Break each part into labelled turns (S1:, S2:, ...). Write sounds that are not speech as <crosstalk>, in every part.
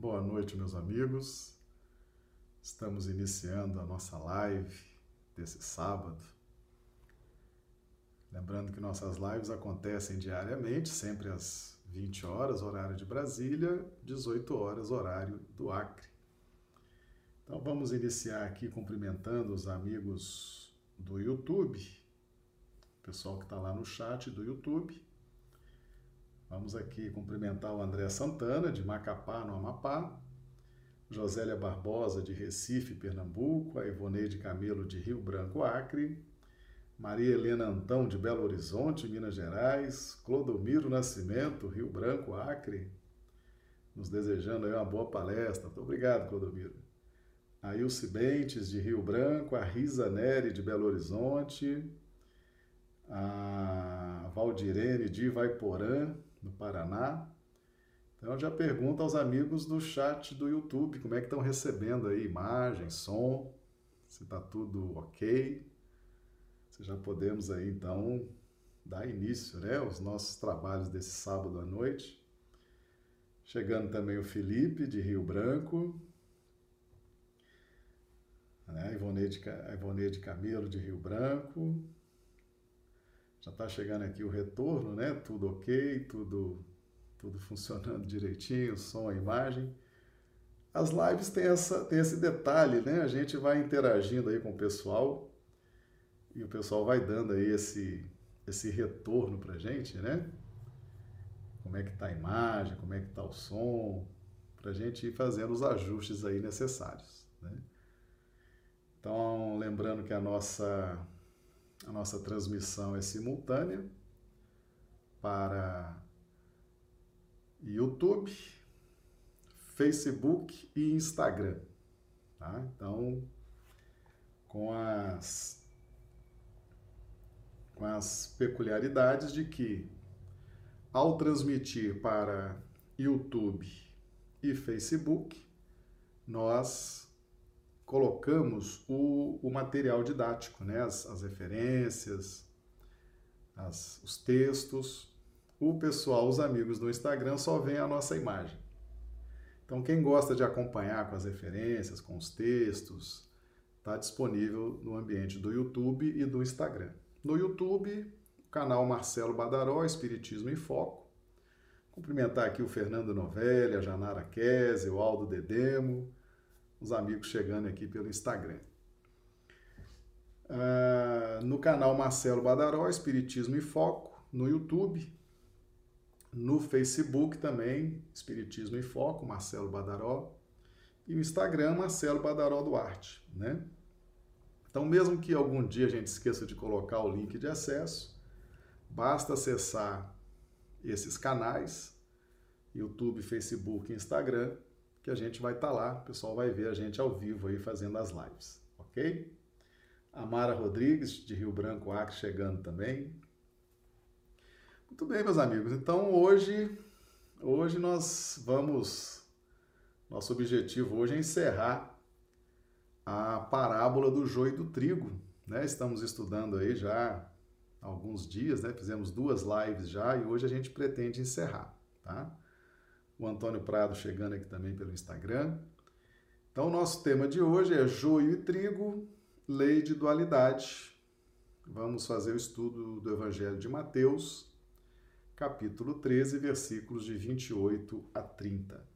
S1: Boa noite, meus amigos. Estamos iniciando a nossa live desse sábado. Lembrando que nossas lives acontecem diariamente, sempre às 20 horas, horário de Brasília, 18 horas, horário do Acre. Então vamos iniciar aqui cumprimentando os amigos do YouTube, o pessoal que está lá no chat do YouTube. Vamos aqui cumprimentar o André Santana, de Macapá, no Amapá, Josélia Barbosa, de Recife, Pernambuco, a Ivoneide Camelo, de Rio Branco, Acre, Maria Helena Antão, de Belo Horizonte, Minas Gerais, Clodomiro Nascimento, Rio Branco, Acre, nos desejando aí uma boa palestra. Muito obrigado, Clodomiro. A Ilse Bentes, de Rio Branco, a Risa Neri, de Belo Horizonte, a Valdirene, de Ivaiporã, no Paraná. Então já pergunta aos amigos do chat do YouTube como é que estão recebendo aí imagem, som, se está tudo ok. Se já podemos aí então dar início, né, aos nossos trabalhos desse sábado à noite. Chegando também o Felipe de Rio Branco, né, a Ivoneide, Ivoneide Camelo de Rio Branco, já está chegando aqui o retorno, né? Tudo ok, tudo, tudo funcionando direitinho, som, a imagem. As lives têm, essa, têm esse detalhe, né? A gente vai interagindo aí com o pessoal e o pessoal vai dando aí esse, esse retorno para gente, né? Como é que está a imagem, como é que está o som, para a gente ir fazendo os ajustes aí necessários, né? Então, lembrando que a nossa a nossa transmissão é simultânea para YouTube, Facebook e Instagram. Tá? Então, com as, com as peculiaridades de que, ao transmitir para YouTube e Facebook, nós colocamos o, o material didático, né? as, as referências, as, os textos. O pessoal, os amigos do Instagram, só vêem a nossa imagem. Então, quem gosta de acompanhar com as referências, com os textos, está disponível no ambiente do YouTube e do Instagram. No YouTube, o canal Marcelo Badaró, Espiritismo em Foco. Cumprimentar aqui o Fernando Novelli, a Janara Kese, o Aldo Dedemo, os amigos chegando aqui pelo Instagram. Uh, no canal Marcelo Badaró, Espiritismo e Foco, no YouTube, no Facebook também, Espiritismo e Foco, Marcelo Badaró, e o Instagram, Marcelo Badaró Duarte, né? Então, mesmo que algum dia a gente esqueça de colocar o link de acesso, basta acessar esses canais, YouTube, Facebook e Instagram, que a gente vai estar tá lá, o pessoal vai ver a gente ao vivo aí fazendo as lives, ok? A Mara Rodrigues, de Rio Branco, Acre, chegando também. Muito bem, meus amigos. Então, hoje, hoje nós vamos... Nosso objetivo hoje é encerrar a parábola do joio e do trigo. Né? Estamos estudando aí já há alguns dias, né? Fizemos duas lives já e hoje a gente pretende encerrar, tá? O Antônio Prado chegando aqui também pelo Instagram. Então, o nosso tema de hoje é joio e trigo, lei de dualidade. Vamos fazer o estudo do Evangelho de Mateus, capítulo 13, versículos de 28 a 30.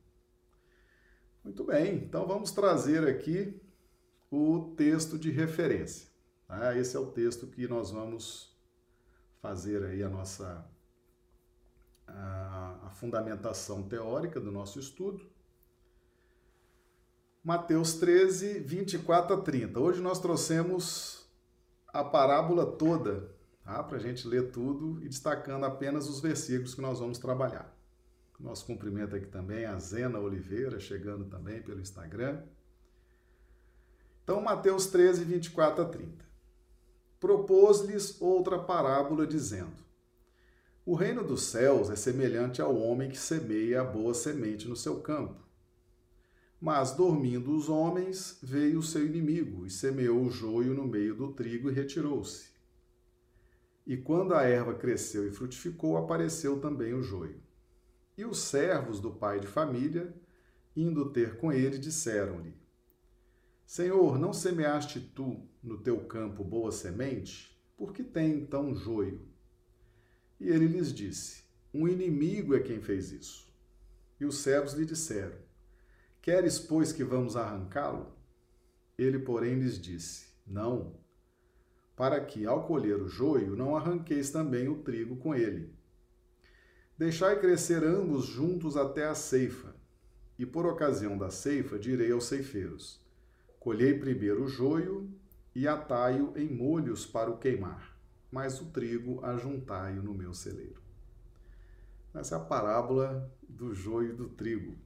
S1: Muito bem, então vamos trazer aqui o texto de referência. Tá? Esse é o texto que nós vamos fazer aí a nossa a, a fundamentação teórica do nosso estudo. Mateus 13, 24 a 30. Hoje nós trouxemos a parábola toda, tá? para a gente ler tudo e destacando apenas os versículos que nós vamos trabalhar. Nosso cumprimento aqui também a Zena Oliveira, chegando também pelo Instagram. Então, Mateus 13, 24 a 30. Propôs-lhes outra parábola, dizendo: o reino dos céus é semelhante ao homem que semeia a boa semente no seu campo. Mas, dormindo os homens, veio o seu inimigo e semeou o joio no meio do trigo e retirou-se. E quando a erva cresceu e frutificou, apareceu também o joio. E os servos do pai de família indo ter com ele, disseram-lhe: Senhor, não semeaste tu no teu campo boa semente? Por que tem então joio? E ele lhes disse: Um inimigo é quem fez isso. E os servos lhe disseram: Queres, pois, que vamos arrancá-lo? Ele, porém, lhes disse: Não, para que, ao colher o joio, não arranqueis também o trigo com ele. Deixai crescer ambos juntos até a ceifa, e por ocasião da ceifa direi aos ceifeiros: Colhei primeiro o joio e atai-o em molhos para o queimar, mas o trigo ajuntai-o no meu celeiro. Essa é a parábola do joio e do trigo.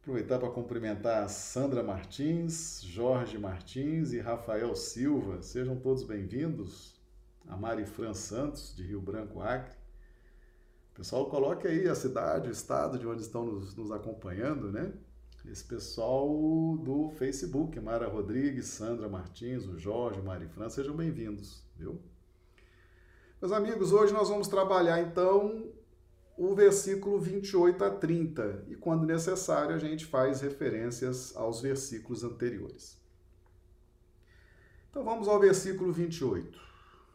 S1: Aproveitar para cumprimentar Sandra Martins, Jorge Martins e Rafael Silva. Sejam todos bem-vindos. A Mari Fran Santos, de Rio Branco, Acre. Pessoal, coloque aí a cidade, o estado de onde estão nos, nos acompanhando, né? Esse pessoal do Facebook, Mara Rodrigues, Sandra Martins, o Jorge, Mari Fran, sejam bem-vindos, viu? Meus amigos, hoje nós vamos trabalhar então o versículo 28 a 30 e, quando necessário, a gente faz referências aos versículos anteriores. Então vamos ao versículo 28.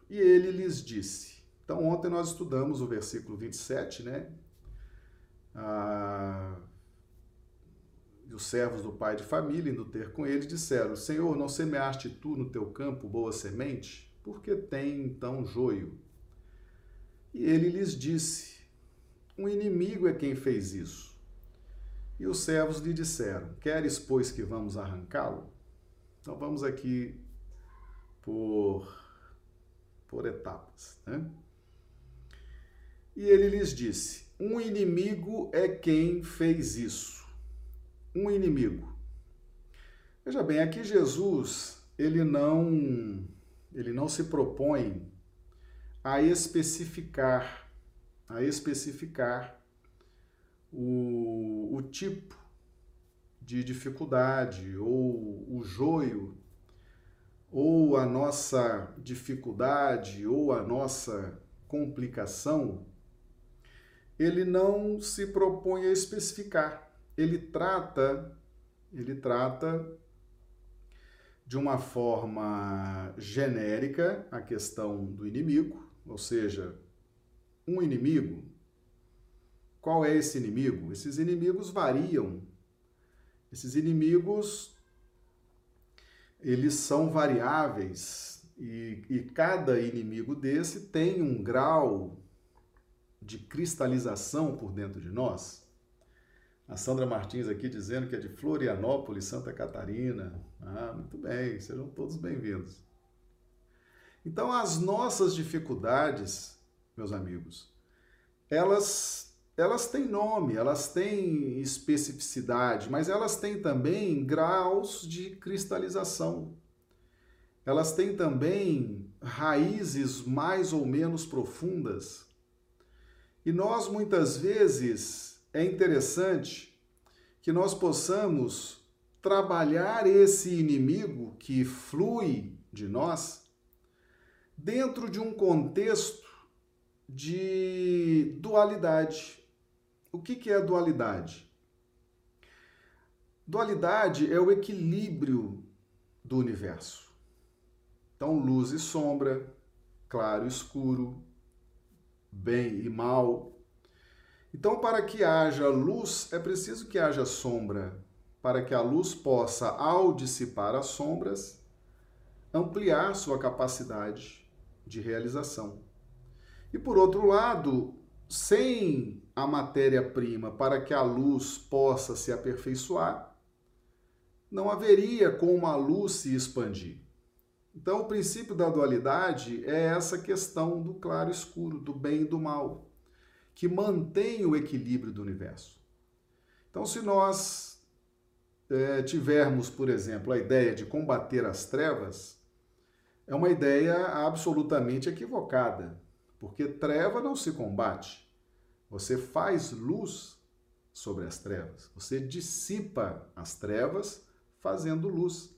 S1: E ele lhes disse: então, ontem nós estudamos o versículo 27, né? Ah, os servos do pai de família, indo ter com ele, disseram: Senhor, não semeaste tu no teu campo boa semente? Por que tem então joio? E ele lhes disse: Um inimigo é quem fez isso. E os servos lhe disseram: Queres, pois, que vamos arrancá-lo? Então vamos aqui por, por etapas, né? E ele lhes disse: Um inimigo é quem fez isso. Um inimigo. Veja bem, aqui Jesus, ele não ele não se propõe a especificar a especificar o, o tipo de dificuldade ou o joio ou a nossa dificuldade ou a nossa complicação ele não se propõe a especificar. Ele trata, ele trata de uma forma genérica a questão do inimigo, ou seja, um inimigo. Qual é esse inimigo? Esses inimigos variam. Esses inimigos eles são variáveis e, e cada inimigo desse tem um grau de cristalização por dentro de nós? A Sandra Martins aqui dizendo que é de Florianópolis, Santa Catarina. Ah, muito bem, sejam todos bem-vindos. Então, as nossas dificuldades, meus amigos, elas elas têm nome, elas têm especificidade, mas elas têm também graus de cristalização. Elas têm também raízes mais ou menos profundas e nós muitas vezes é interessante que nós possamos trabalhar esse inimigo que flui de nós dentro de um contexto de dualidade. O que, que é dualidade? Dualidade é o equilíbrio do universo. Então, luz e sombra, claro e escuro, bem e mal. Então, para que haja luz, é preciso que haja sombra, para que a luz possa, ao dissipar as sombras, ampliar sua capacidade de realização. E por outro lado, sem a matéria-prima para que a luz possa se aperfeiçoar, não haveria como a luz se expandir. Então, o princípio da dualidade é essa questão do claro escuro, do bem e do mal, que mantém o equilíbrio do universo. Então, se nós é, tivermos, por exemplo, a ideia de combater as trevas, é uma ideia absolutamente equivocada, porque treva não se combate. Você faz luz sobre as trevas, você dissipa as trevas fazendo luz.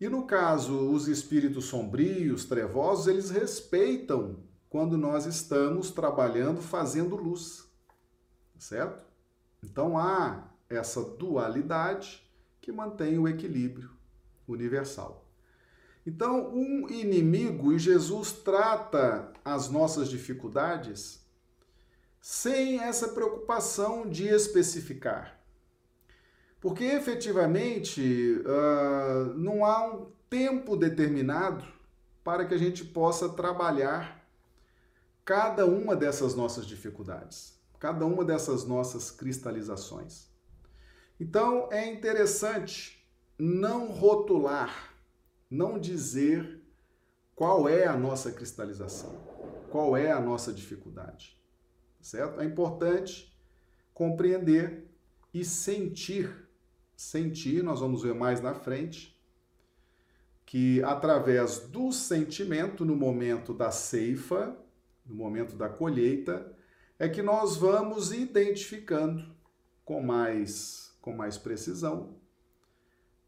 S1: E no caso, os espíritos sombrios, trevosos, eles respeitam quando nós estamos trabalhando, fazendo luz. Certo? Então há essa dualidade que mantém o equilíbrio universal. Então, um inimigo, e Jesus trata as nossas dificuldades sem essa preocupação de especificar. Porque efetivamente uh, não há um tempo determinado para que a gente possa trabalhar cada uma dessas nossas dificuldades, cada uma dessas nossas cristalizações. Então é interessante não rotular, não dizer qual é a nossa cristalização, qual é a nossa dificuldade, certo? É importante compreender e sentir. Sentir, nós vamos ver mais na frente, que através do sentimento, no momento da ceifa, no momento da colheita, é que nós vamos identificando com mais, com mais precisão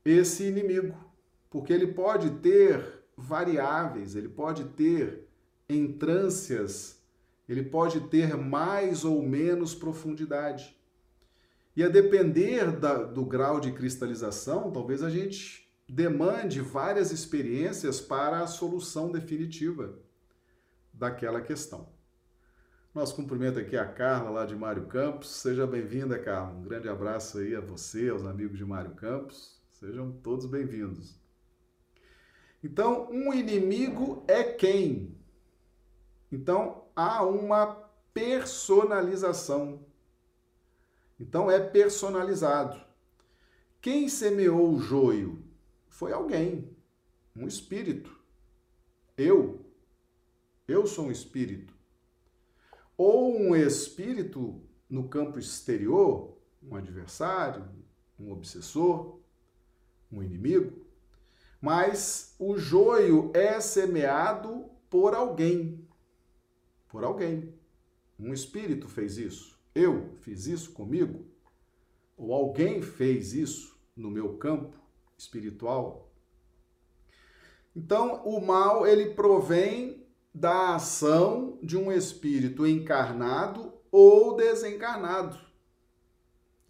S1: esse inimigo, porque ele pode ter variáveis, ele pode ter entrâncias, ele pode ter mais ou menos profundidade. E a depender da, do grau de cristalização, talvez a gente demande várias experiências para a solução definitiva daquela questão. Nosso cumprimento aqui a Carla, lá de Mário Campos. Seja bem-vinda, Carla. Um grande abraço aí a você, aos amigos de Mário Campos. Sejam todos bem-vindos. Então, um inimigo é quem? Então, há uma personalização. Então, é personalizado. Quem semeou o joio? Foi alguém, um espírito. Eu. Eu sou um espírito. Ou um espírito no campo exterior, um adversário, um obsessor um inimigo, mas o joio é semeado por alguém. Por alguém. Um espírito fez isso. Eu fiz isso comigo. Ou alguém fez isso no meu campo espiritual. Então, o mal ele provém da ação de um espírito encarnado ou desencarnado.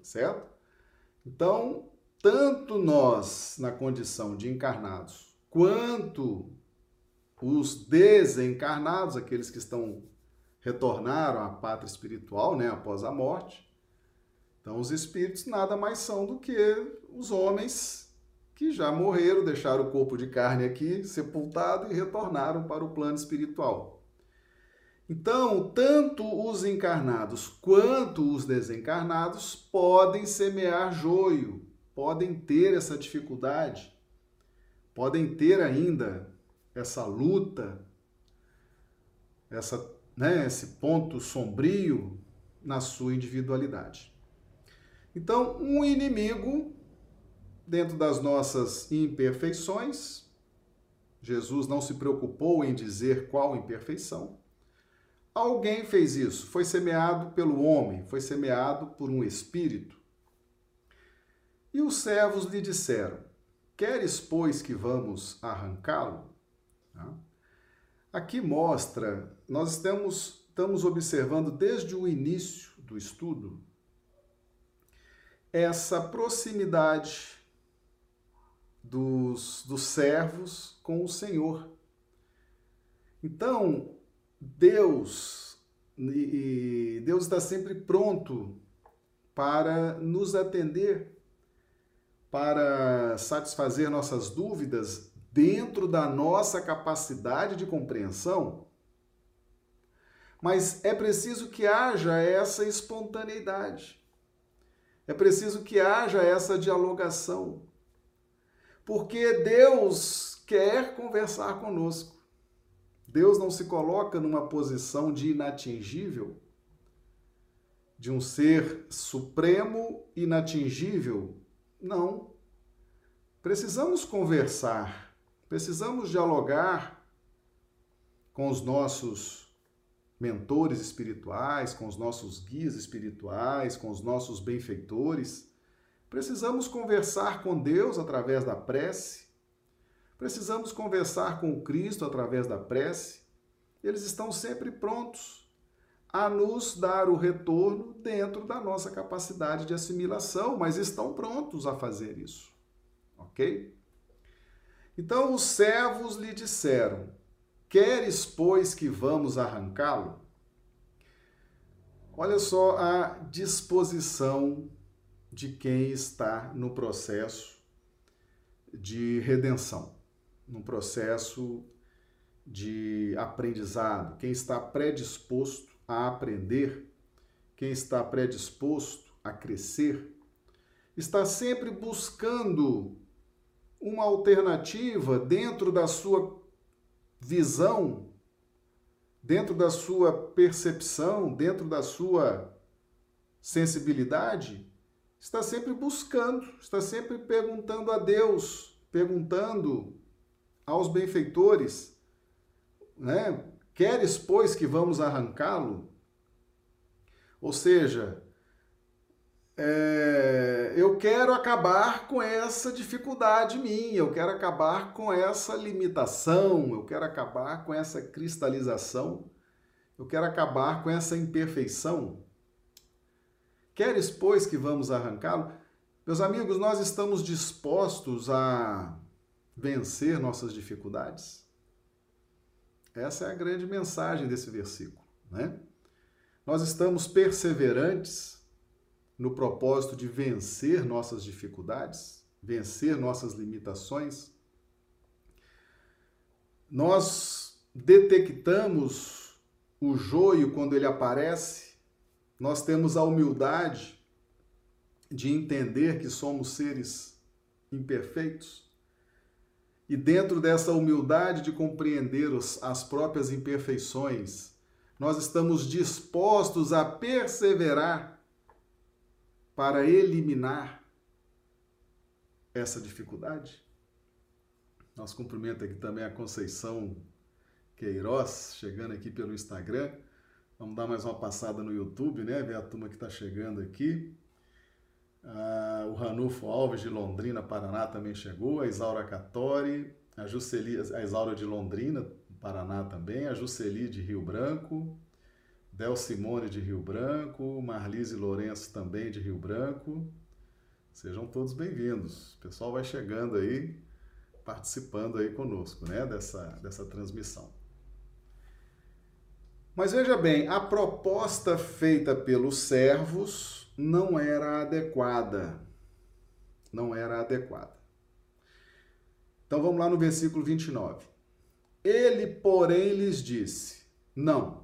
S1: Certo? Então, tanto nós, na condição de encarnados, quanto os desencarnados, aqueles que estão retornaram à pátria espiritual, né, após a morte. Então, os espíritos nada mais são do que os homens que já morreram, deixaram o corpo de carne aqui sepultado e retornaram para o plano espiritual. Então, tanto os encarnados quanto os desencarnados podem semear joio, podem ter essa dificuldade, podem ter ainda essa luta, essa, né, esse ponto sombrio na sua individualidade. Então, um inimigo dentro das nossas imperfeições, Jesus não se preocupou em dizer qual imperfeição. Alguém fez isso, foi semeado pelo homem, foi semeado por um espírito. E os servos lhe disseram: Queres, pois, que vamos arrancá-lo? Tá? Aqui mostra, nós estamos, estamos observando desde o início do estudo essa proximidade dos, dos servos com o Senhor. Então, Deus, Deus está sempre pronto para nos atender para satisfazer nossas dúvidas dentro da nossa capacidade de compreensão, mas é preciso que haja essa espontaneidade. É preciso que haja essa dialogação. Porque Deus quer conversar conosco. Deus não se coloca numa posição de inatingível, de um ser supremo, inatingível, não. Precisamos conversar, precisamos dialogar com os nossos mentores espirituais, com os nossos guias espirituais, com os nossos benfeitores. Precisamos conversar com Deus através da prece. Precisamos conversar com o Cristo através da prece. Eles estão sempre prontos a nos dar o retorno dentro da nossa capacidade de assimilação, mas estão prontos a fazer isso. Ok? Então os servos lhe disseram: Queres, pois, que vamos arrancá-lo? Olha só a disposição de quem está no processo de redenção, no processo de aprendizado, quem está predisposto a aprender, quem está predisposto a crescer, está sempre buscando uma alternativa dentro da sua visão, dentro da sua percepção, dentro da sua sensibilidade, está sempre buscando, está sempre perguntando a Deus, perguntando aos benfeitores, né? Queres, pois, que vamos arrancá-lo? Ou seja, é, eu quero acabar com essa dificuldade minha, eu quero acabar com essa limitação, eu quero acabar com essa cristalização, eu quero acabar com essa imperfeição. Queres, pois, que vamos arrancá-lo? Meus amigos, nós estamos dispostos a vencer nossas dificuldades? Essa é a grande mensagem desse versículo, né? Nós estamos perseverantes no propósito de vencer nossas dificuldades, vencer nossas limitações, nós detectamos o joio quando ele aparece, nós temos a humildade de entender que somos seres imperfeitos. E dentro dessa humildade de compreender as próprias imperfeições, nós estamos dispostos a perseverar para eliminar essa dificuldade? Nosso cumprimento aqui também a Conceição Queiroz, chegando aqui pelo Instagram. Vamos dar mais uma passada no YouTube, né? Ver a turma que está chegando aqui. Ah, o Ranulfo Alves de Londrina, Paraná, também chegou. A Isaura Catori, a, Jusceli, a Isaura de Londrina, Paraná também. A Juceli de Rio Branco. Del Simone de Rio Branco, Marlise Lourenço também de Rio Branco. Sejam todos bem-vindos. O pessoal vai chegando aí, participando aí conosco, né, dessa, dessa transmissão. Mas veja bem, a proposta feita pelos servos não era adequada. Não era adequada. Então vamos lá no versículo 29. Ele, porém, lhes disse: Não,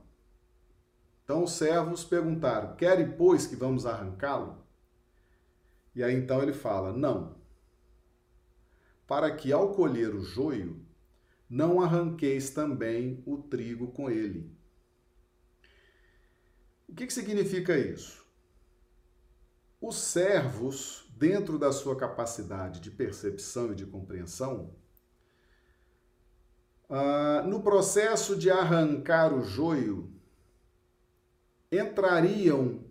S1: então os servos perguntaram: Querem, pois, que vamos arrancá-lo? E aí então ele fala: Não. Para que ao colher o joio, não arranqueis também o trigo com ele. O que, que significa isso? Os servos, dentro da sua capacidade de percepção e de compreensão, ah, no processo de arrancar o joio, entrariam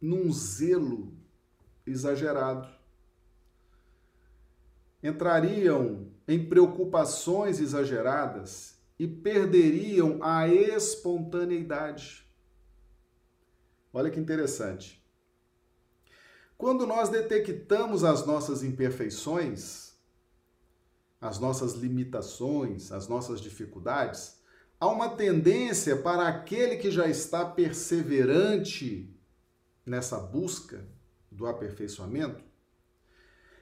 S1: num zelo exagerado. Entrariam em preocupações exageradas e perderiam a espontaneidade. Olha que interessante. Quando nós detectamos as nossas imperfeições, as nossas limitações, as nossas dificuldades, há uma tendência para aquele que já está perseverante nessa busca do aperfeiçoamento.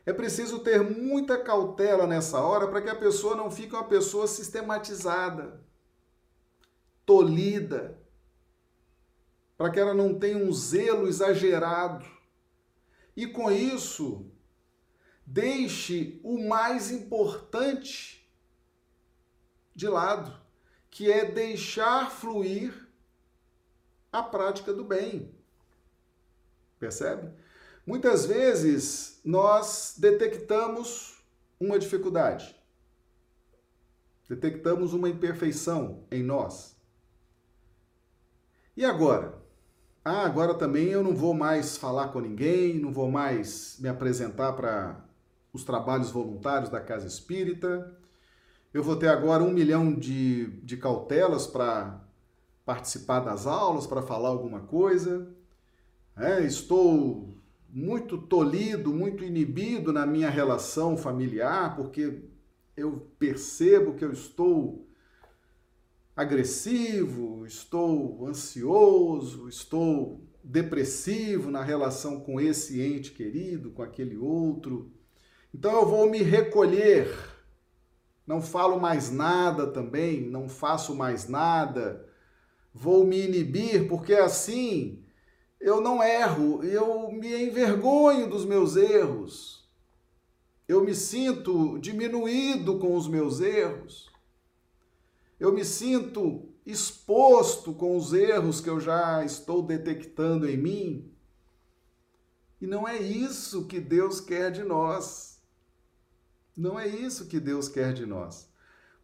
S1: É preciso ter muita cautela nessa hora para que a pessoa não fique uma pessoa sistematizada, tolhida, para que ela não tenha um zelo exagerado. E com isso, deixe o mais importante de lado que é deixar fluir a prática do bem. Percebe? Muitas vezes nós detectamos uma dificuldade, detectamos uma imperfeição em nós. E agora? Ah, agora também eu não vou mais falar com ninguém, não vou mais me apresentar para os trabalhos voluntários da casa espírita, eu vou ter agora um milhão de, de cautelas para participar das aulas, para falar alguma coisa. É, estou muito tolhido, muito inibido na minha relação familiar, porque eu percebo que eu estou agressivo, estou ansioso, estou depressivo na relação com esse ente querido, com aquele outro. Então eu vou me recolher, não falo mais nada também, não faço mais nada, vou me inibir, porque assim eu não erro, eu me envergonho dos meus erros. Eu me sinto diminuído com os meus erros. Eu me sinto exposto com os erros que eu já estou detectando em mim. E não é isso que Deus quer de nós. Não é isso que Deus quer de nós.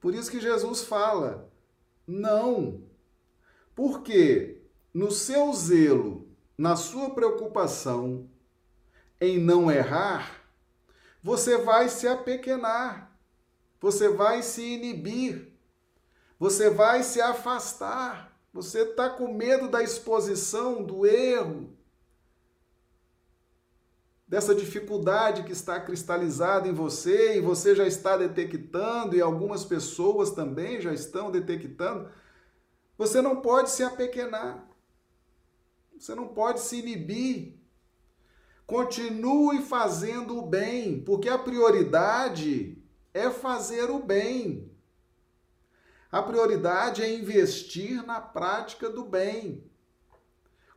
S1: Por isso que Jesus fala: não. Porque no seu zelo, na sua preocupação em não errar, você vai se apequenar, você vai se inibir, você vai se afastar, você está com medo da exposição, do erro, dessa dificuldade que está cristalizada em você e você já está detectando, e algumas pessoas também já estão detectando. Você não pode se apequenar, você não pode se inibir Continue fazendo o bem, porque a prioridade é fazer o bem. A prioridade é investir na prática do bem.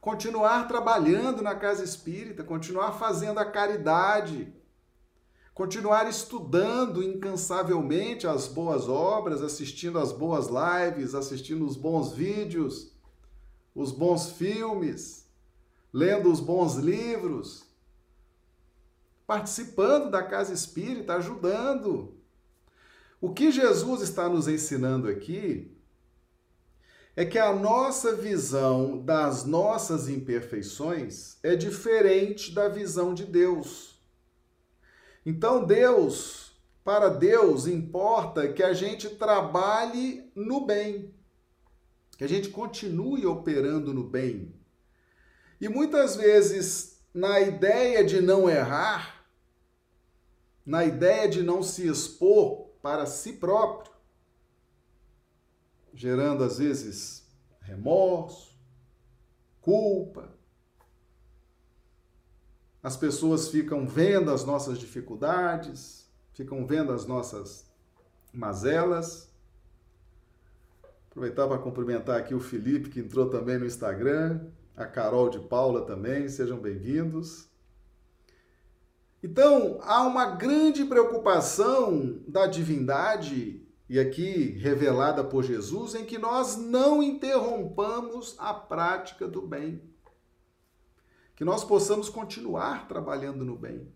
S1: Continuar trabalhando na casa espírita, continuar fazendo a caridade, continuar estudando incansavelmente as boas obras, assistindo as boas lives, assistindo os bons vídeos, os bons filmes, lendo os bons livros participando da casa espírita, ajudando. O que Jesus está nos ensinando aqui é que a nossa visão das nossas imperfeições é diferente da visão de Deus. Então, Deus, para Deus, importa que a gente trabalhe no bem, que a gente continue operando no bem. E muitas vezes, na ideia de não errar, na ideia de não se expor para si próprio, gerando às vezes remorso, culpa. As pessoas ficam vendo as nossas dificuldades, ficam vendo as nossas mazelas. Aproveitar para cumprimentar aqui o Felipe, que entrou também no Instagram, a Carol de Paula também, sejam bem-vindos. Então, há uma grande preocupação da divindade, e aqui revelada por Jesus, em que nós não interrompamos a prática do bem. Que nós possamos continuar trabalhando no bem.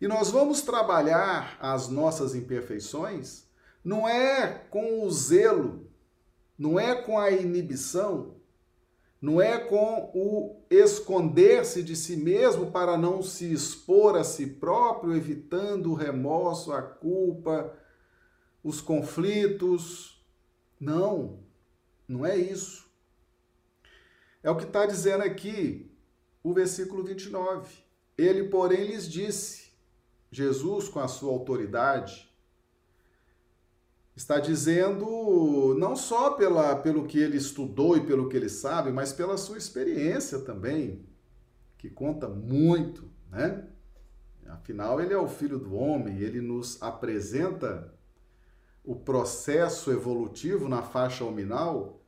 S1: E nós vamos trabalhar as nossas imperfeições não é com o zelo, não é com a inibição, não é com o esconder-se de si mesmo para não se expor a si próprio, evitando o remorso, a culpa, os conflitos. Não, não é isso. É o que está dizendo aqui o versículo 29. Ele, porém, lhes disse, Jesus, com a sua autoridade, está dizendo não só pela, pelo que ele estudou e pelo que ele sabe, mas pela sua experiência também, que conta muito, né? Afinal, ele é o filho do homem, ele nos apresenta o processo evolutivo na faixa hominal,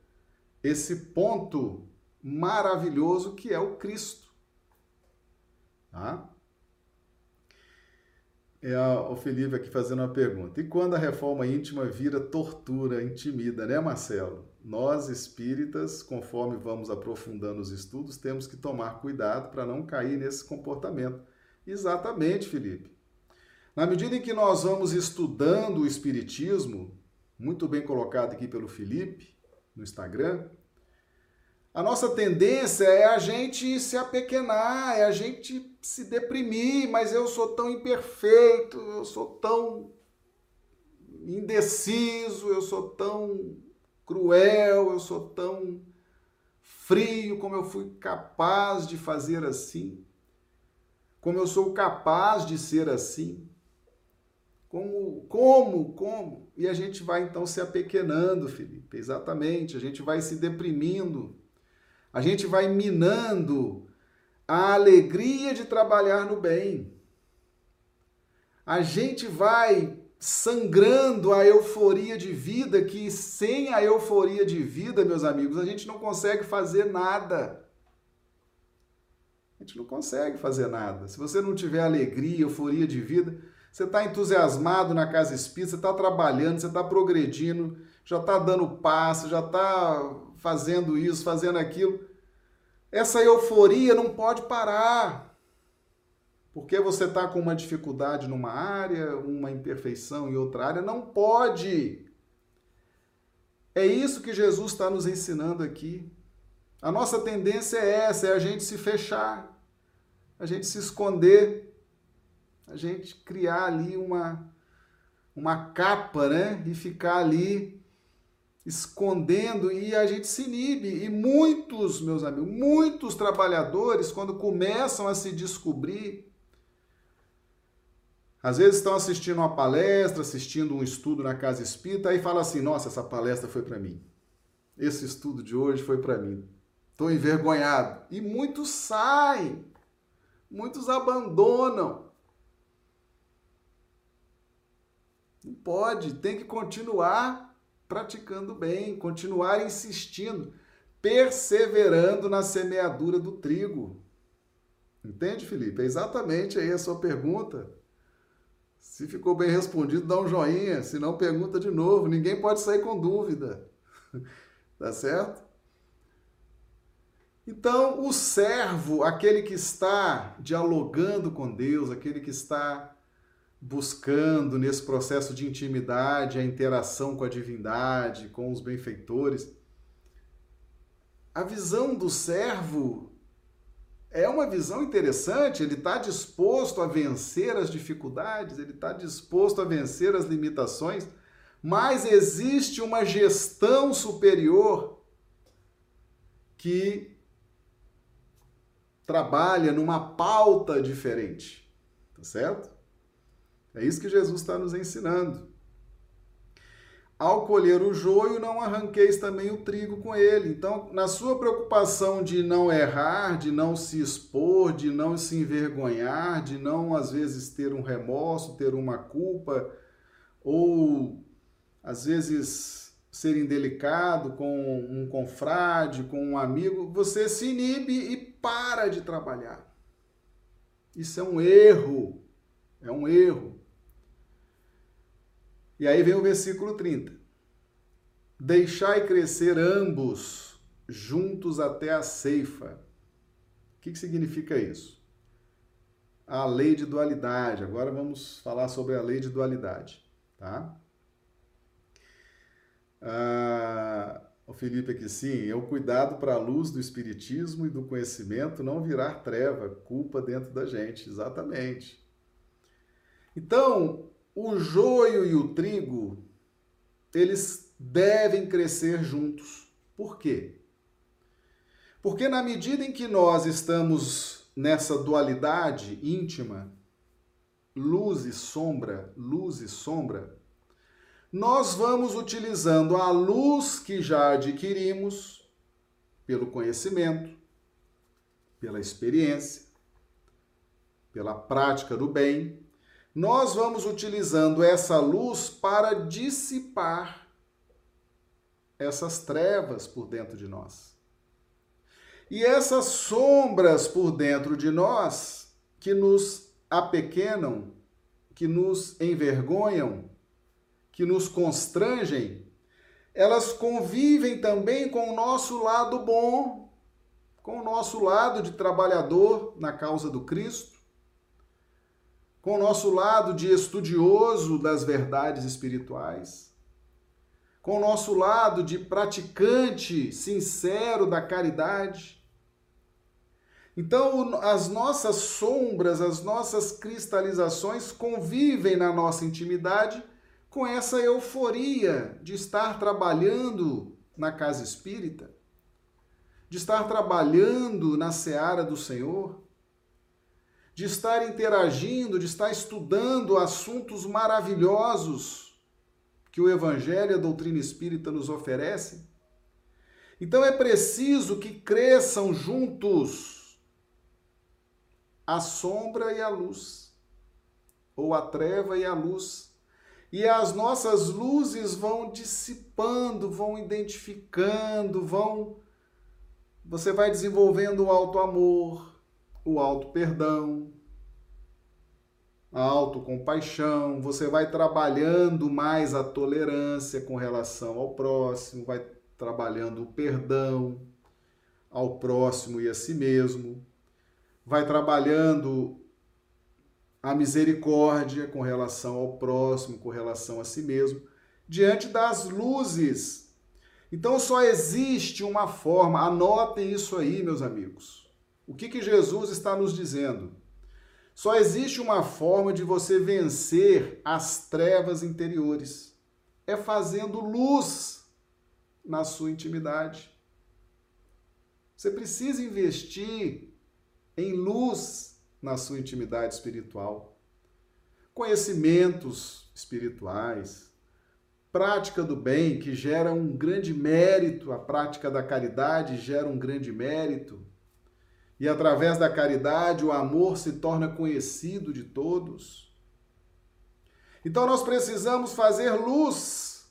S1: esse ponto maravilhoso que é o Cristo. Tá? É o Felipe aqui fazendo uma pergunta. E quando a reforma íntima vira tortura, intimida, né, Marcelo? Nós espíritas, conforme vamos aprofundando os estudos, temos que tomar cuidado para não cair nesse comportamento. Exatamente, Felipe. Na medida em que nós vamos estudando o espiritismo, muito bem colocado aqui pelo Felipe no Instagram, a nossa tendência é a gente se apequenar, é a gente se deprimir, mas eu sou tão imperfeito, eu sou tão indeciso, eu sou tão cruel, eu sou tão frio, como eu fui capaz de fazer assim, como eu sou capaz de ser assim. Como, como, como? E a gente vai então se apequenando, Felipe, exatamente. A gente vai se deprimindo, a gente vai minando a alegria de trabalhar no bem. A gente vai sangrando a euforia de vida, que sem a euforia de vida, meus amigos, a gente não consegue fazer nada. A gente não consegue fazer nada. Se você não tiver alegria, euforia de vida, você está entusiasmado na casa espírita, você está trabalhando, você está progredindo, já está dando passo, já está fazendo isso, fazendo aquilo. Essa euforia não pode parar. Porque você está com uma dificuldade numa área, uma imperfeição em outra área, não pode. É isso que Jesus está nos ensinando aqui. A nossa tendência é essa, é a gente se fechar, a gente se esconder, a gente criar ali uma, uma capa, né? E ficar ali escondendo e a gente se inibe. E muitos, meus amigos, muitos trabalhadores, quando começam a se descobrir, às vezes estão assistindo uma palestra, assistindo um estudo na casa espírita, e fala assim: nossa, essa palestra foi para mim. Esse estudo de hoje foi para mim. Estou envergonhado. E muitos saem, muitos abandonam. Não pode, tem que continuar praticando bem, continuar insistindo, perseverando na semeadura do trigo. Entende, Felipe? É exatamente aí a sua pergunta. Se ficou bem respondido, dá um joinha, se não, pergunta de novo. Ninguém pode sair com dúvida. <laughs> tá certo? Então, o servo, aquele que está dialogando com Deus, aquele que está buscando nesse processo de intimidade a interação com a divindade, com os benfeitores, a visão do servo é uma visão interessante, ele está disposto a vencer as dificuldades, ele está disposto a vencer as limitações, mas existe uma gestão superior que trabalha numa pauta diferente, tá certo? É isso que Jesus está nos ensinando. Ao colher o joio, não arranqueis também o trigo com ele. Então, na sua preocupação de não errar, de não se expor, de não se envergonhar, de não, às vezes, ter um remorso, ter uma culpa, ou, às vezes, ser indelicado com um confrade, com um amigo, você se inibe e para de trabalhar. Isso é um erro. É um erro. E aí vem o versículo 30. Deixai crescer ambos juntos até a ceifa. O que, que significa isso? A lei de dualidade. Agora vamos falar sobre a lei de dualidade, tá? Ah, o Felipe aqui, sim, é o cuidado para a luz do espiritismo e do conhecimento não virar treva, culpa dentro da gente, exatamente. Então, o joio e o trigo, eles devem crescer juntos. Por quê? Porque na medida em que nós estamos nessa dualidade íntima, luz e sombra, luz e sombra, nós vamos utilizando a luz que já adquirimos pelo conhecimento, pela experiência, pela prática do bem, nós vamos utilizando essa luz para dissipar essas trevas por dentro de nós. E essas sombras por dentro de nós que nos apequenam, que nos envergonham, que nos constrangem, elas convivem também com o nosso lado bom, com o nosso lado de trabalhador na causa do Cristo com o nosso lado de estudioso das verdades espirituais, com o nosso lado de praticante sincero da caridade. Então, as nossas sombras, as nossas cristalizações convivem na nossa intimidade com essa euforia de estar trabalhando na casa espírita, de estar trabalhando na seara do Senhor, de estar interagindo, de estar estudando assuntos maravilhosos que o Evangelho e a doutrina espírita nos oferecem. Então é preciso que cresçam juntos a sombra e a luz, ou a treva e a luz. E as nossas luzes vão dissipando, vão identificando, vão. Você vai desenvolvendo o alto amor, o alto perdão, a autocompaixão, você vai trabalhando mais a tolerância com relação ao próximo, vai trabalhando o perdão ao próximo e a si mesmo, vai trabalhando a misericórdia com relação ao próximo, com relação a si mesmo, diante das luzes. Então só existe uma forma, anotem isso aí, meus amigos. O que, que Jesus está nos dizendo? Só existe uma forma de você vencer as trevas interiores: é fazendo luz na sua intimidade. Você precisa investir em luz na sua intimidade espiritual. Conhecimentos espirituais, prática do bem, que gera um grande mérito, a prática da caridade gera um grande mérito e através da caridade o amor se torna conhecido de todos. Então nós precisamos fazer luz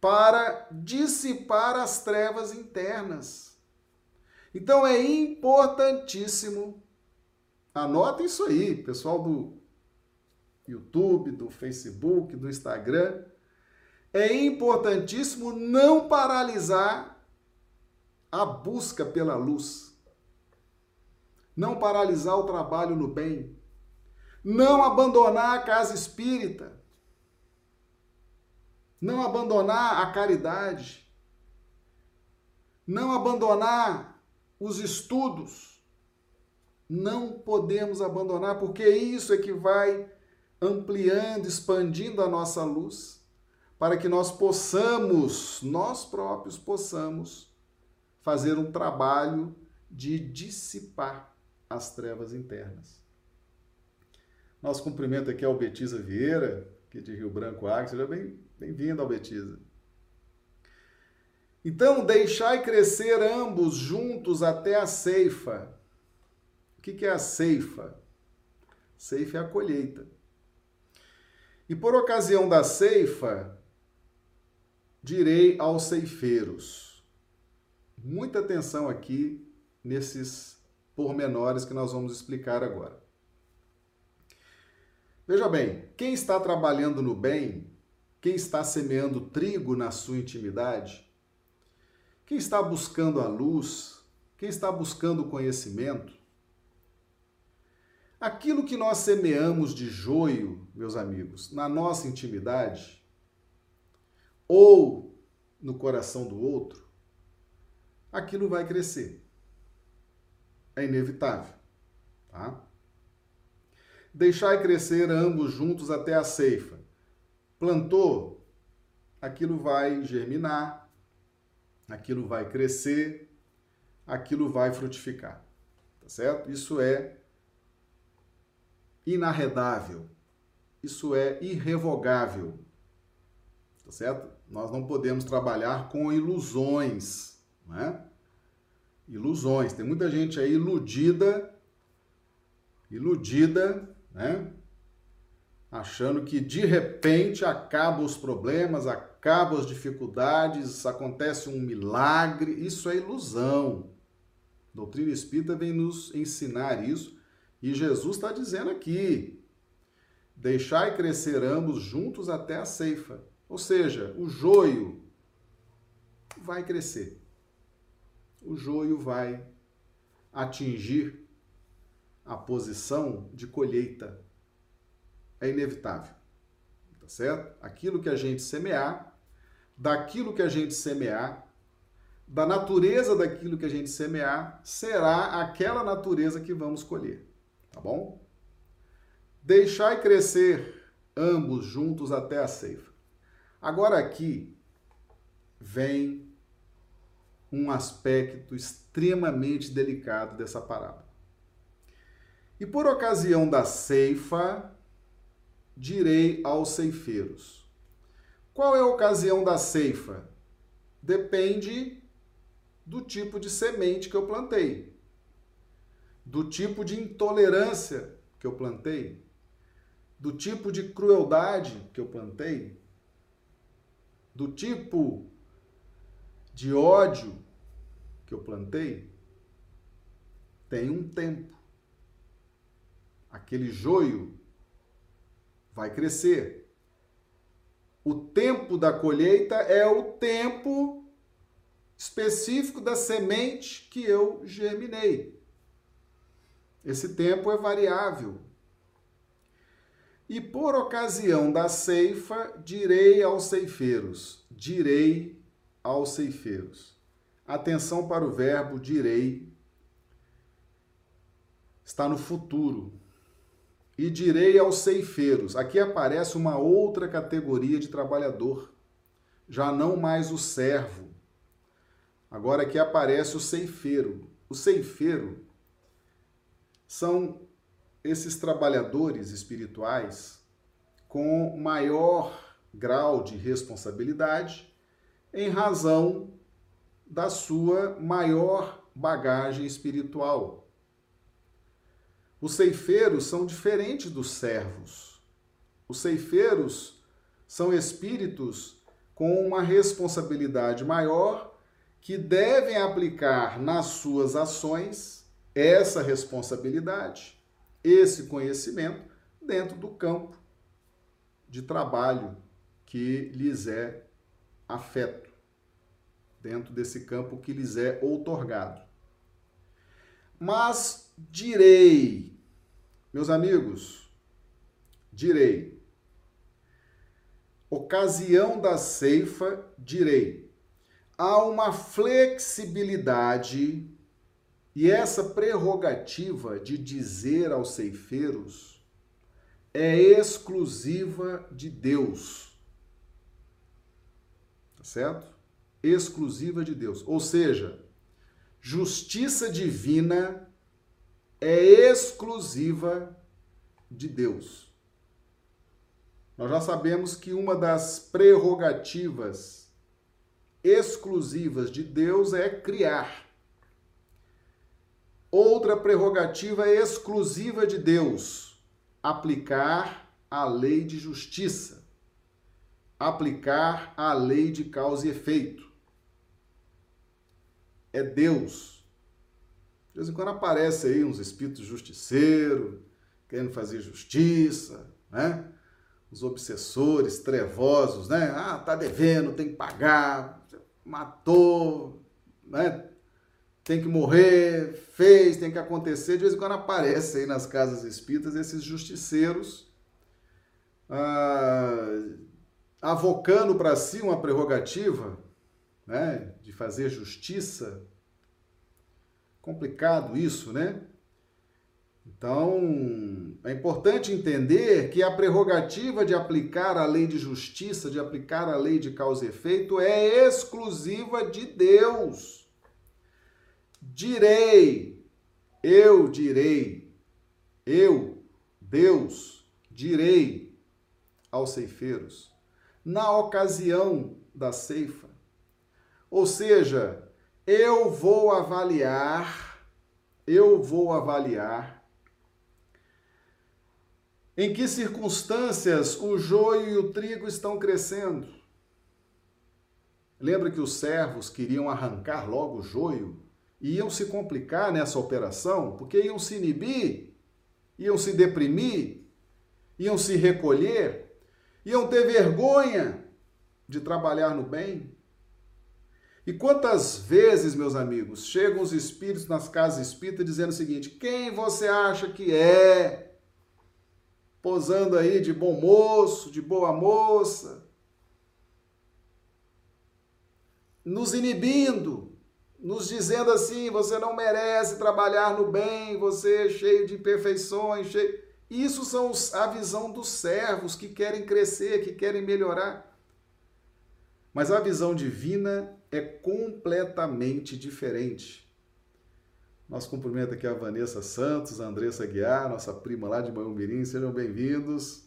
S1: para dissipar as trevas internas. Então é importantíssimo, anota isso aí, pessoal do YouTube, do Facebook, do Instagram, é importantíssimo não paralisar a busca pela luz não paralisar o trabalho no bem, não abandonar a casa espírita, não abandonar a caridade, não abandonar os estudos. Não podemos abandonar, porque isso é que vai ampliando, expandindo a nossa luz, para que nós possamos, nós próprios possamos, fazer um trabalho de dissipar as trevas internas. Nosso cumprimento aqui ao Betiza Vieira, que de Rio Branco Acre. Seja bem-vindo, Albetiza. Então, deixai crescer ambos juntos até a ceifa. O que é a ceifa? Ceifa é a colheita. E por ocasião da ceifa, direi aos ceifeiros. Muita atenção aqui nesses pormenores que nós vamos explicar agora. Veja bem, quem está trabalhando no bem, quem está semeando trigo na sua intimidade, quem está buscando a luz, quem está buscando conhecimento, aquilo que nós semeamos de joio, meus amigos, na nossa intimidade, ou no coração do outro, aquilo vai crescer é inevitável. Tá? Deixai crescer ambos juntos até a ceifa. Plantou, aquilo vai germinar, aquilo vai crescer, aquilo vai frutificar. Tá certo? Isso é inarredável. Isso é irrevogável. Tá certo? Nós não podemos trabalhar com ilusões, não é? Ilusões. Tem muita gente aí iludida, iludida, né? Achando que de repente acabam os problemas, acabam as dificuldades, acontece um milagre. Isso é ilusão. A doutrina espírita vem nos ensinar isso e Jesus está dizendo aqui: deixai crescer ambos juntos até a ceifa. Ou seja, o joio vai crescer o joio vai atingir a posição de colheita. É inevitável. Tá certo? Aquilo que a gente semear, daquilo que a gente semear, da natureza daquilo que a gente semear, será aquela natureza que vamos colher. Tá bom? Deixai crescer ambos juntos até a ceifa. Agora aqui, vem um aspecto extremamente delicado dessa parábola. E por ocasião da ceifa, direi aos ceifeiros. Qual é a ocasião da ceifa? Depende do tipo de semente que eu plantei, do tipo de intolerância que eu plantei, do tipo de crueldade que eu plantei, do tipo de ódio que eu plantei, tem um tempo. Aquele joio vai crescer. O tempo da colheita é o tempo específico da semente que eu germinei. Esse tempo é variável. E por ocasião da ceifa, direi aos ceifeiros: direi aos ceifeiros. Atenção para o verbo direi. Está no futuro. E direi aos ceifeiros. Aqui aparece uma outra categoria de trabalhador, já não mais o servo. Agora aqui aparece o ceifeiro. O ceifeiro são esses trabalhadores espirituais com maior grau de responsabilidade em razão da sua maior bagagem espiritual. Os ceifeiros são diferentes dos servos. Os ceifeiros são espíritos com uma responsabilidade maior que devem aplicar nas suas ações essa responsabilidade, esse conhecimento dentro do campo de trabalho que lhes é afeto, dentro desse campo que lhes é outorgado. Mas direi, meus amigos, direi, ocasião da ceifa, direi, há uma flexibilidade e essa prerrogativa de dizer aos ceifeiros é exclusiva de Deus. Certo? Exclusiva de Deus. Ou seja, justiça divina é exclusiva de Deus. Nós já sabemos que uma das prerrogativas exclusivas de Deus é criar. Outra prerrogativa exclusiva de Deus: aplicar a lei de justiça, aplicar a lei de causa e efeito é Deus. De vez em quando aparece aí uns espíritos justiceiros, querendo fazer justiça, né? Os obsessores trevosos, né? Ah, tá devendo, tem que pagar, matou, né? Tem que morrer, fez, tem que acontecer. De vez em quando aparece aí nas casas espíritas esses justiceiros ah, avocando para si uma prerrogativa né, de fazer justiça. Complicado isso, né? Então, é importante entender que a prerrogativa de aplicar a lei de justiça, de aplicar a lei de causa e efeito, é exclusiva de Deus. Direi, eu direi, eu, Deus, direi aos ceifeiros, na ocasião da ceifa, ou seja, eu vou avaliar, eu vou avaliar em que circunstâncias o joio e o trigo estão crescendo. Lembra que os servos queriam arrancar logo o joio? E iam se complicar nessa operação, porque iam se inibir, iam se deprimir, iam se recolher, iam ter vergonha de trabalhar no bem. E quantas vezes, meus amigos, chegam os espíritos nas casas espíritas dizendo o seguinte: quem você acha que é? Posando aí de bom moço, de boa moça, nos inibindo, nos dizendo assim: você não merece trabalhar no bem, você é cheio de imperfeições, cheio. Isso são a visão dos servos que querem crescer, que querem melhorar. Mas a visão divina é completamente diferente. Nós cumprimento aqui a Vanessa Santos, a Andressa Guiar, nossa prima lá de Mirim, sejam bem-vindos.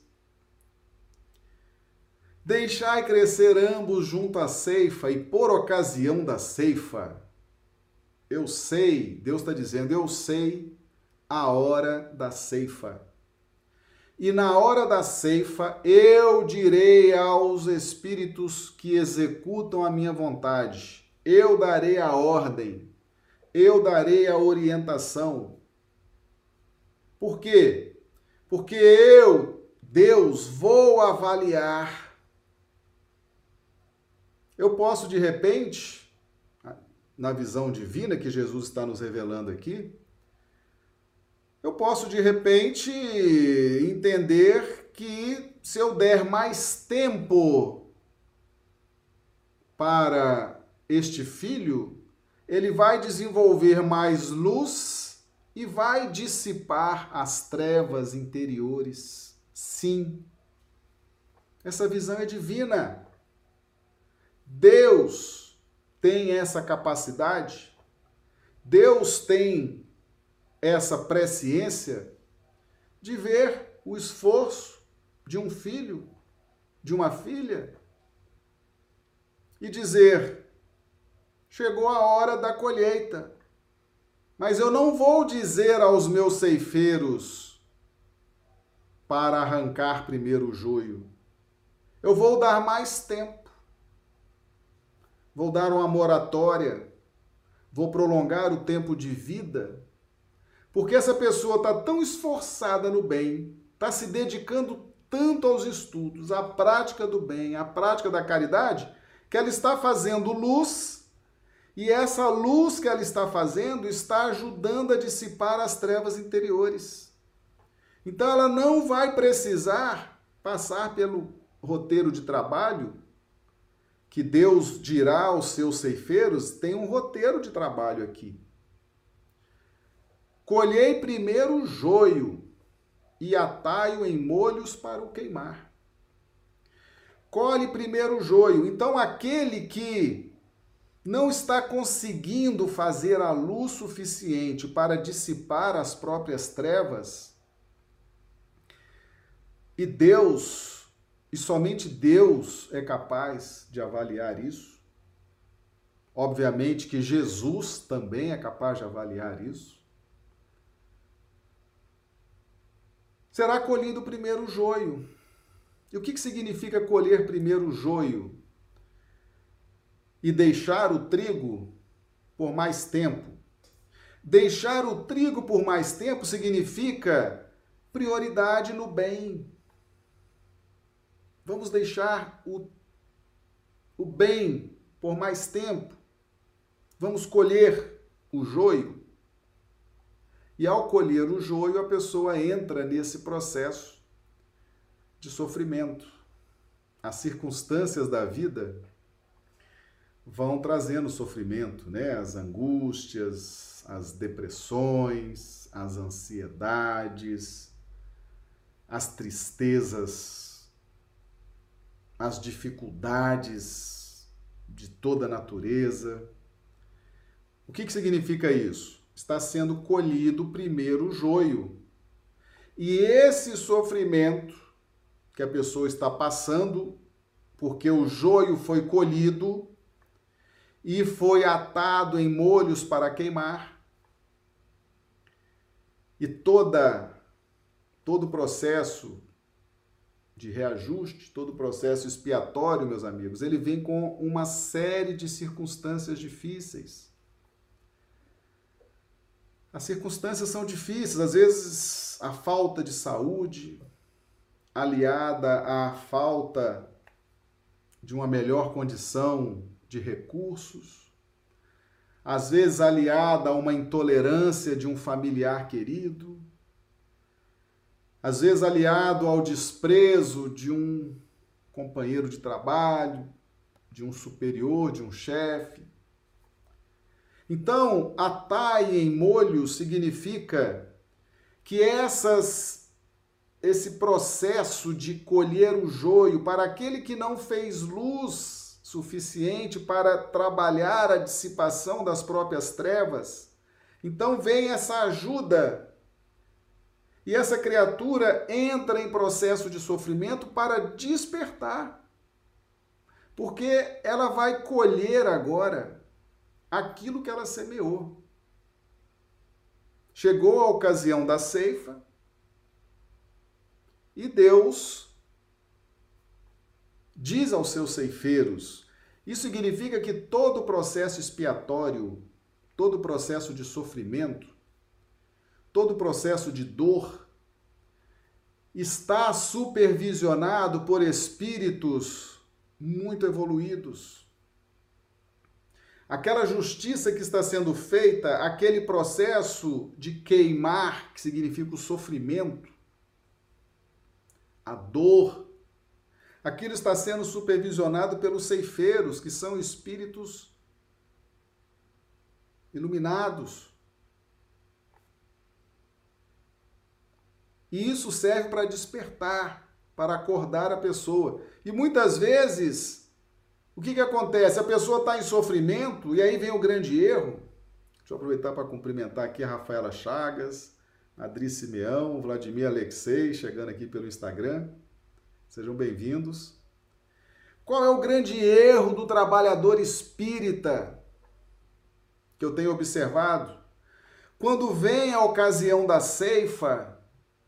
S1: Deixai crescer ambos junto à ceifa e por ocasião da ceifa. Eu sei, Deus está dizendo, eu sei a hora da ceifa. E na hora da ceifa eu direi aos espíritos que executam a minha vontade: eu darei a ordem, eu darei a orientação. Por quê? Porque eu, Deus, vou avaliar. Eu posso de repente, na visão divina que Jesus está nos revelando aqui, eu posso de repente entender que se eu der mais tempo para este filho, ele vai desenvolver mais luz e vai dissipar as trevas interiores. Sim. Essa visão é divina. Deus tem essa capacidade. Deus tem essa presciência de ver o esforço de um filho, de uma filha, e dizer: chegou a hora da colheita, mas eu não vou dizer aos meus ceifeiros para arrancar primeiro o joio. Eu vou dar mais tempo. Vou dar uma moratória. Vou prolongar o tempo de vida porque essa pessoa está tão esforçada no bem, está se dedicando tanto aos estudos, à prática do bem, à prática da caridade, que ela está fazendo luz e essa luz que ela está fazendo está ajudando a dissipar as trevas interiores. Então ela não vai precisar passar pelo roteiro de trabalho que Deus dirá aos seus ceifeiros, tem um roteiro de trabalho aqui. Colhei primeiro o joio e atai-o em molhos para o queimar. Colhe primeiro o joio. Então, aquele que não está conseguindo fazer a luz suficiente para dissipar as próprias trevas, e Deus, e somente Deus é capaz de avaliar isso. Obviamente que Jesus também é capaz de avaliar isso. Será colhido o primeiro joio. E o que, que significa colher primeiro o joio? E deixar o trigo por mais tempo. Deixar o trigo por mais tempo significa prioridade no bem. Vamos deixar o, o bem por mais tempo. Vamos colher o joio. E ao colher o joio, a pessoa entra nesse processo de sofrimento. As circunstâncias da vida vão trazendo sofrimento, né? As angústias, as depressões, as ansiedades, as tristezas, as dificuldades de toda a natureza. O que, que significa isso? Está sendo colhido primeiro o joio. E esse sofrimento que a pessoa está passando, porque o joio foi colhido e foi atado em molhos para queimar, e toda todo o processo de reajuste, todo o processo expiatório, meus amigos, ele vem com uma série de circunstâncias difíceis. As circunstâncias são difíceis, às vezes a falta de saúde, aliada à falta de uma melhor condição de recursos, às vezes aliada a uma intolerância de um familiar querido, às vezes aliado ao desprezo de um companheiro de trabalho, de um superior, de um chefe, então, atai em molho significa que essas esse processo de colher o joio para aquele que não fez luz suficiente para trabalhar a dissipação das próprias trevas. Então vem essa ajuda. E essa criatura entra em processo de sofrimento para despertar. Porque ela vai colher agora aquilo que ela semeou. Chegou a ocasião da ceifa e Deus diz aos seus ceifeiros: isso significa que todo o processo expiatório, todo o processo de sofrimento, todo o processo de dor está supervisionado por espíritos muito evoluídos aquela justiça que está sendo feita, aquele processo de queimar, que significa o sofrimento, a dor, aquilo está sendo supervisionado pelos ceifeiros, que são espíritos iluminados. E isso serve para despertar, para acordar a pessoa. E muitas vezes o que, que acontece? A pessoa está em sofrimento e aí vem o grande erro. Deixa eu aproveitar para cumprimentar aqui a Rafaela Chagas, Adri Simeão, Vladimir Alexei, chegando aqui pelo Instagram. Sejam bem-vindos. Qual é o grande erro do trabalhador espírita que eu tenho observado? Quando vem a ocasião da ceifa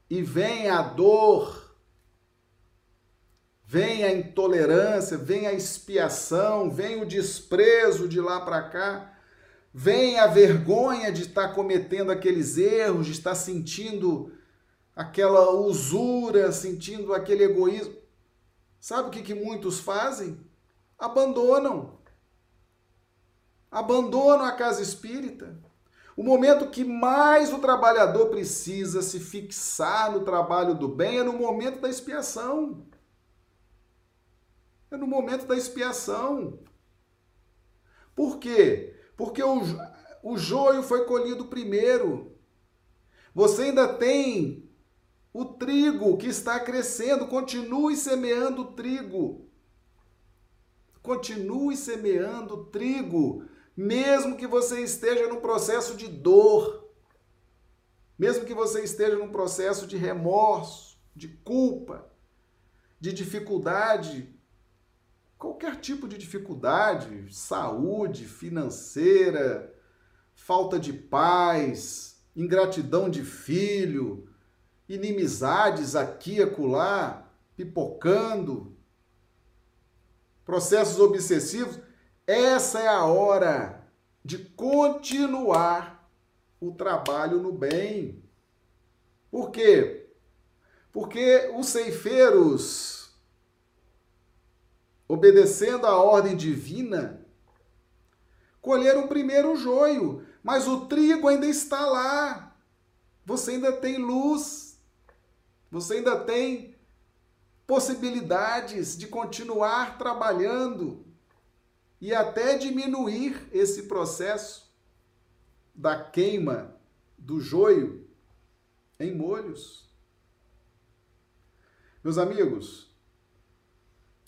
S1: e vem a dor, vem a intolerância, vem a expiação, vem o desprezo de lá para cá, vem a vergonha de estar tá cometendo aqueles erros, de estar sentindo aquela usura, sentindo aquele egoísmo. Sabe o que, que muitos fazem? Abandonam. Abandonam a casa espírita. O momento que mais o trabalhador precisa se fixar no trabalho do bem é no momento da expiação. É no momento da expiação. Por quê? Porque o, o joio foi colhido primeiro. Você ainda tem o trigo que está crescendo. Continue semeando trigo. Continue semeando trigo, mesmo que você esteja num processo de dor, mesmo que você esteja num processo de remorso, de culpa, de dificuldade, qualquer tipo de dificuldade, saúde, financeira, falta de paz, ingratidão de filho, inimizades aqui e acolá, pipocando, processos obsessivos, essa é a hora de continuar o trabalho no bem. Por quê? Porque os ceifeiros obedecendo à ordem divina, colheram primeiro o joio, mas o trigo ainda está lá. Você ainda tem luz, você ainda tem possibilidades de continuar trabalhando e até diminuir esse processo da queima do joio em molhos. Meus amigos,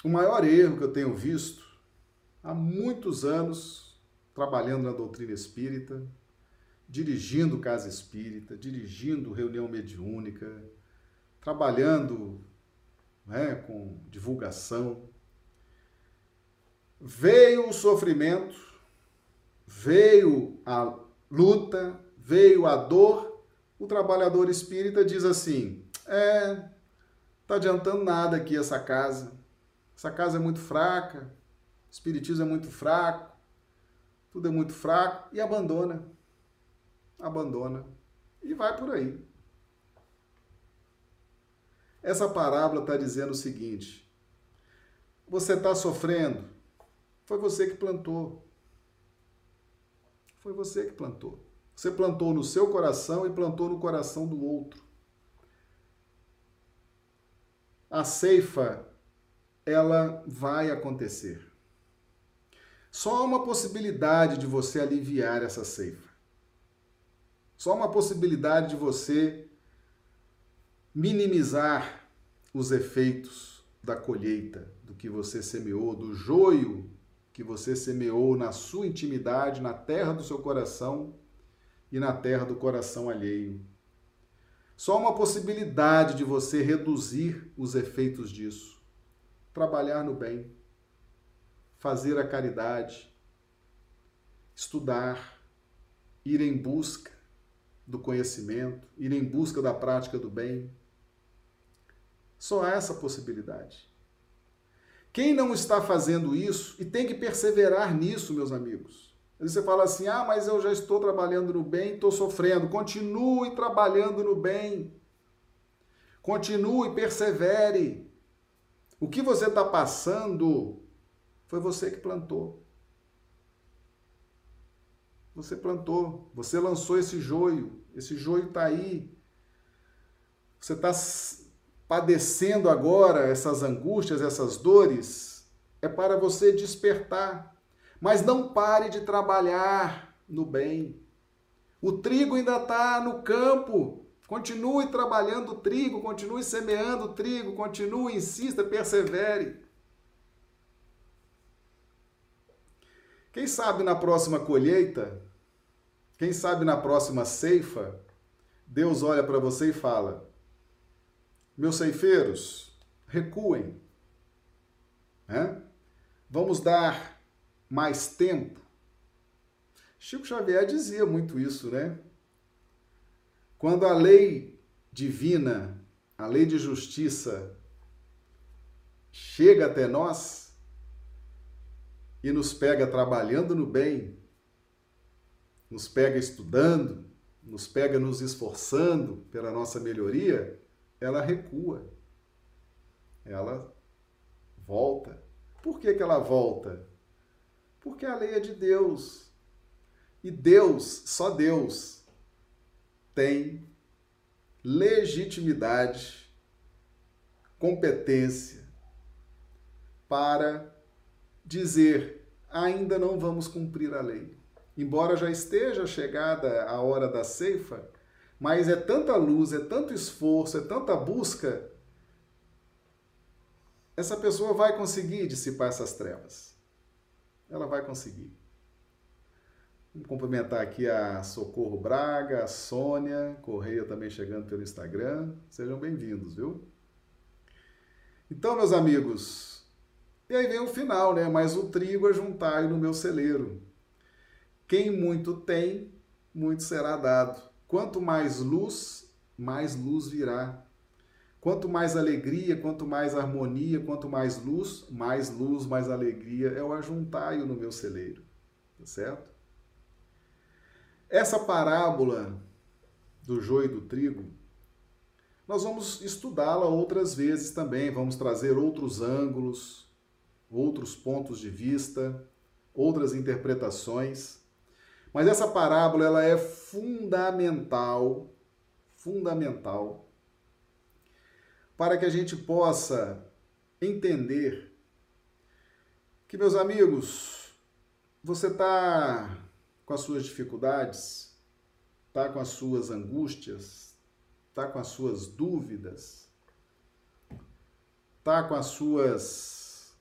S1: o maior erro que eu tenho visto há muitos anos trabalhando na doutrina espírita, dirigindo casa espírita, dirigindo reunião mediúnica, trabalhando né, com divulgação. Veio o sofrimento, veio a luta, veio a dor. O trabalhador espírita diz assim: é, tá adiantando nada aqui essa casa essa casa é muito fraca, o espiritismo é muito fraco, tudo é muito fraco e abandona. Abandona. E vai por aí. Essa parábola está dizendo o seguinte: você está sofrendo, foi você que plantou. Foi você que plantou. Você plantou no seu coração e plantou no coração do outro. A ceifa ela vai acontecer. Só há uma possibilidade de você aliviar essa ceifa. Só há uma possibilidade de você minimizar os efeitos da colheita, do que você semeou, do joio que você semeou na sua intimidade, na terra do seu coração e na terra do coração alheio. Só uma possibilidade de você reduzir os efeitos disso. Trabalhar no bem, fazer a caridade, estudar, ir em busca do conhecimento, ir em busca da prática do bem. Só há essa possibilidade. Quem não está fazendo isso, e tem que perseverar nisso, meus amigos. Você fala assim: ah, mas eu já estou trabalhando no bem, estou sofrendo. Continue trabalhando no bem. Continue, persevere. O que você está passando foi você que plantou. Você plantou, você lançou esse joio, esse joio está aí. Você está padecendo agora essas angústias, essas dores, é para você despertar. Mas não pare de trabalhar no bem. O trigo ainda está no campo. Continue trabalhando o trigo, continue semeando o trigo, continue, insista, persevere. Quem sabe na próxima colheita, quem sabe na próxima ceifa, Deus olha para você e fala: meus ceifeiros, recuem. Né? Vamos dar mais tempo. Chico Xavier dizia muito isso, né? Quando a lei divina, a lei de justiça, chega até nós e nos pega trabalhando no bem, nos pega estudando, nos pega nos esforçando pela nossa melhoria, ela recua. Ela volta. Por que, que ela volta? Porque a lei é de Deus. E Deus, só Deus, tem legitimidade, competência para dizer: ainda não vamos cumprir a lei. Embora já esteja chegada a hora da ceifa, mas é tanta luz, é tanto esforço, é tanta busca, essa pessoa vai conseguir dissipar essas trevas. Ela vai conseguir. Vamos cumprimentar aqui a Socorro Braga, a Sônia Correia também chegando pelo Instagram. Sejam bem-vindos, viu? Então, meus amigos, e aí vem o final, né? Mas o trigo é juntar no meu celeiro. Quem muito tem, muito será dado. Quanto mais luz, mais luz virá. Quanto mais alegria, quanto mais harmonia, quanto mais luz, mais luz, mais alegria é o ajuntaio no meu celeiro. Tá certo? Essa parábola do joio e do trigo, nós vamos estudá-la outras vezes também, vamos trazer outros ângulos, outros pontos de vista, outras interpretações. Mas essa parábola ela é fundamental, fundamental para que a gente possa entender que, meus amigos, você está com as suas dificuldades, está com as suas angústias, está com as suas dúvidas, está com as suas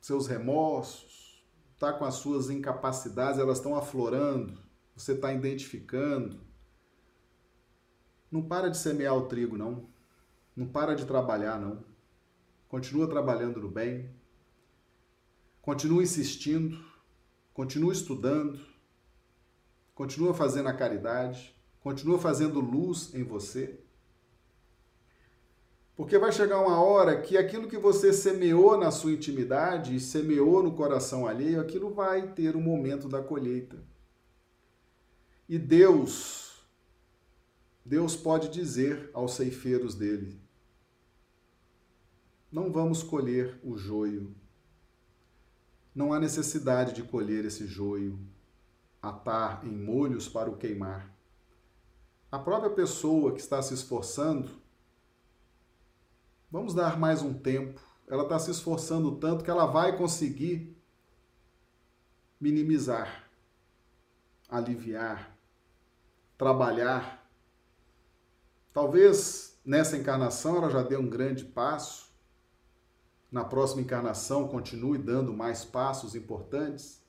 S1: seus remorsos, está com as suas incapacidades, elas estão aflorando, você está identificando. Não para de semear o trigo, não. Não para de trabalhar, não. Continua trabalhando no bem. Continua insistindo. Continua estudando. Continua fazendo a caridade. Continua fazendo luz em você. Porque vai chegar uma hora que aquilo que você semeou na sua intimidade e semeou no coração alheio, aquilo vai ter o um momento da colheita. E Deus, Deus pode dizer aos ceifeiros dele: Não vamos colher o joio. Não há necessidade de colher esse joio, atar em molhos para o queimar. A própria pessoa que está se esforçando Vamos dar mais um tempo. Ela está se esforçando tanto que ela vai conseguir minimizar, aliviar, trabalhar. Talvez nessa encarnação ela já deu um grande passo na próxima encarnação continue dando mais passos importantes.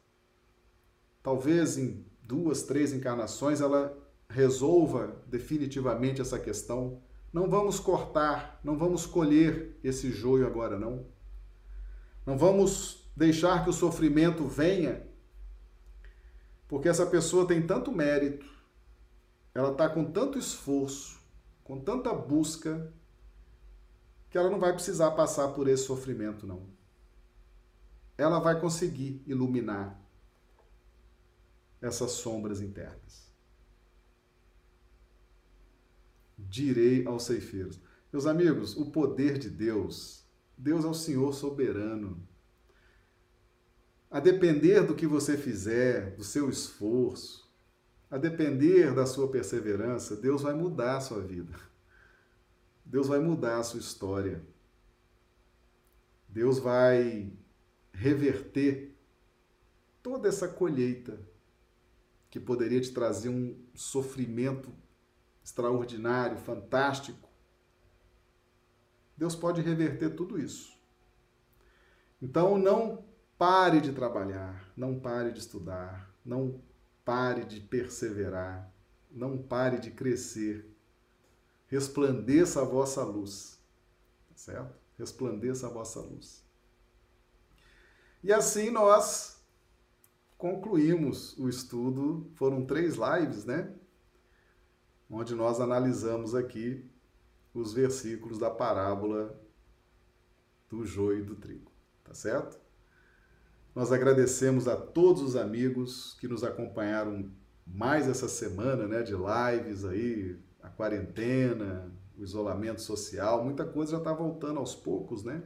S1: Talvez em duas, três encarnações ela resolva definitivamente essa questão. Não vamos cortar, não vamos colher esse joio agora, não. Não vamos deixar que o sofrimento venha, porque essa pessoa tem tanto mérito, ela está com tanto esforço, com tanta busca, que ela não vai precisar passar por esse sofrimento, não. Ela vai conseguir iluminar essas sombras internas. Direi aos ceifeiros. Meus amigos, o poder de Deus, Deus é o Senhor soberano. A depender do que você fizer, do seu esforço, a depender da sua perseverança, Deus vai mudar a sua vida. Deus vai mudar a sua história. Deus vai reverter toda essa colheita que poderia te trazer um sofrimento extraordinário, fantástico. Deus pode reverter tudo isso. Então não pare de trabalhar, não pare de estudar, não pare de perseverar, não pare de crescer resplandeça a vossa luz. Tá certo? Resplandeça a vossa luz. E assim nós concluímos o estudo. Foram três lives, né? Onde nós analisamos aqui os versículos da parábola do joio e do trigo. Tá certo? Nós agradecemos a todos os amigos que nos acompanharam mais essa semana, né, de lives aí, a quarentena, o isolamento social, muita coisa já está voltando aos poucos, né?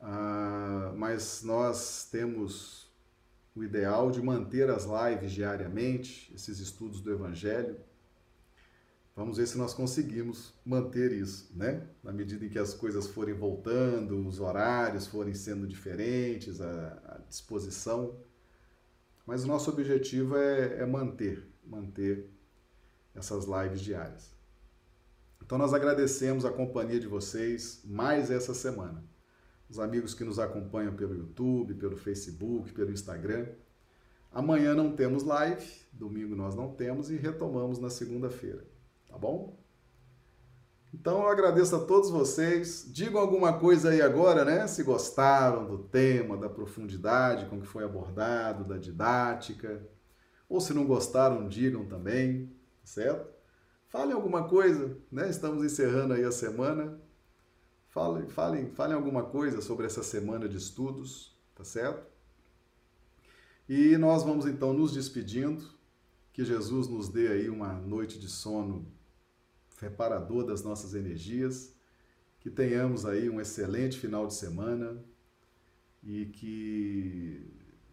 S1: Ah, mas nós temos o ideal de manter as lives diariamente, esses estudos do Evangelho. Vamos ver se nós conseguimos manter isso, né? Na medida em que as coisas forem voltando, os horários forem sendo diferentes, a, a disposição. Mas o nosso objetivo é, é manter, manter essas lives diárias. Então nós agradecemos a companhia de vocês mais essa semana. Os amigos que nos acompanham pelo YouTube, pelo Facebook, pelo Instagram. Amanhã não temos live, domingo nós não temos e retomamos na segunda-feira, tá bom? Então eu agradeço a todos vocês. Digam alguma coisa aí agora, né? Se gostaram do tema, da profundidade com que foi abordado, da didática. Ou se não gostaram, digam também certo? Falem alguma coisa, né? Estamos encerrando aí a semana. Falem, falem, falem alguma coisa sobre essa semana de estudos, tá certo? E nós vamos então nos despedindo. Que Jesus nos dê aí uma noite de sono reparador das nossas energias. Que tenhamos aí um excelente final de semana e que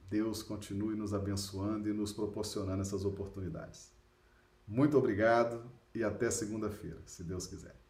S1: Deus continue nos abençoando e nos proporcionando essas oportunidades. Muito obrigado e até segunda-feira, se Deus quiser.